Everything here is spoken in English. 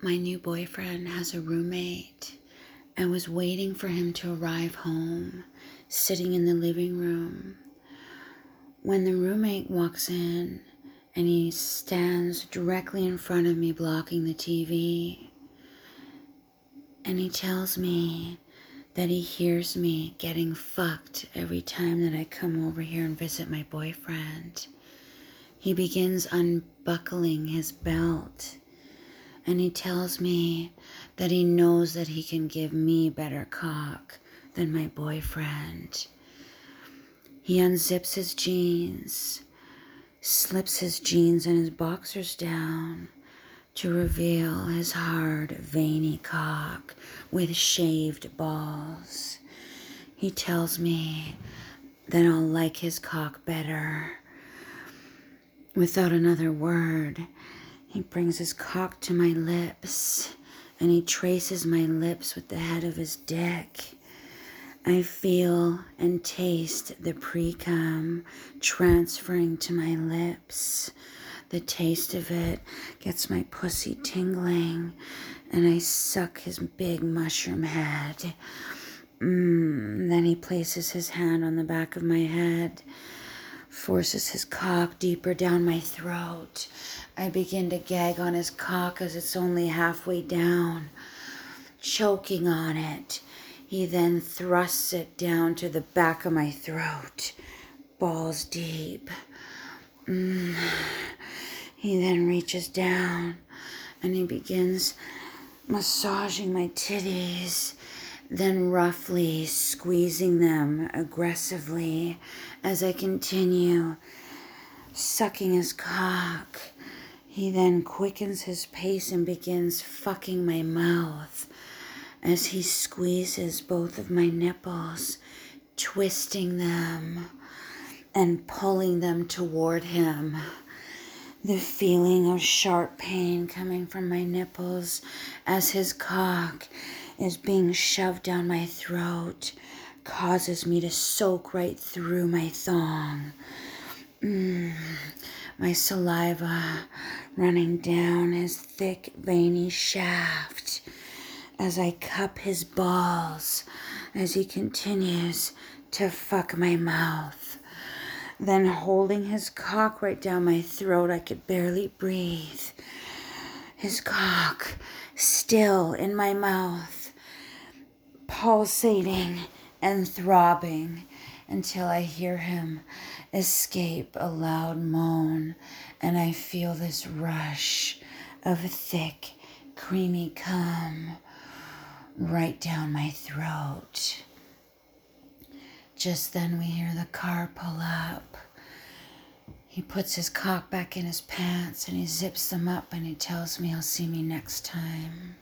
my new boyfriend has a roommate and was waiting for him to arrive home, sitting in the living room. When the roommate walks in and he stands directly in front of me, blocking the TV, and he tells me that he hears me getting fucked every time that I come over here and visit my boyfriend. He begins unbuckling his belt and he tells me that he knows that he can give me better cock than my boyfriend. He unzips his jeans, slips his jeans and his boxers down to reveal his hard, veiny cock with shaved balls. He tells me that I'll like his cock better. Without another word, he brings his cock to my lips and he traces my lips with the head of his dick. I feel and taste the pre cum transferring to my lips. The taste of it gets my pussy tingling, and I suck his big mushroom head. Mm, then he places his hand on the back of my head, forces his cock deeper down my throat, I begin to gag on his cock as it's only halfway down, choking on it. He then thrusts it down to the back of my throat, balls deep. Mm. He then reaches down and he begins massaging my titties, then roughly squeezing them aggressively as I continue sucking his cock. He then quickens his pace and begins fucking my mouth as he squeezes both of my nipples, twisting them and pulling them toward him. The feeling of sharp pain coming from my nipples as his cock is being shoved down my throat causes me to soak right through my thong. Mm my saliva running down his thick, veiny shaft as I cup his balls as he continues to fuck my mouth. Then, holding his cock right down my throat, I could barely breathe. His cock still in my mouth, pulsating and throbbing until I hear him escape a loud moan and I feel this rush of thick, creamy cum right down my throat. Just then we hear the car pull up. He puts his cock back in his pants and he zips them up and he tells me he'll see me next time.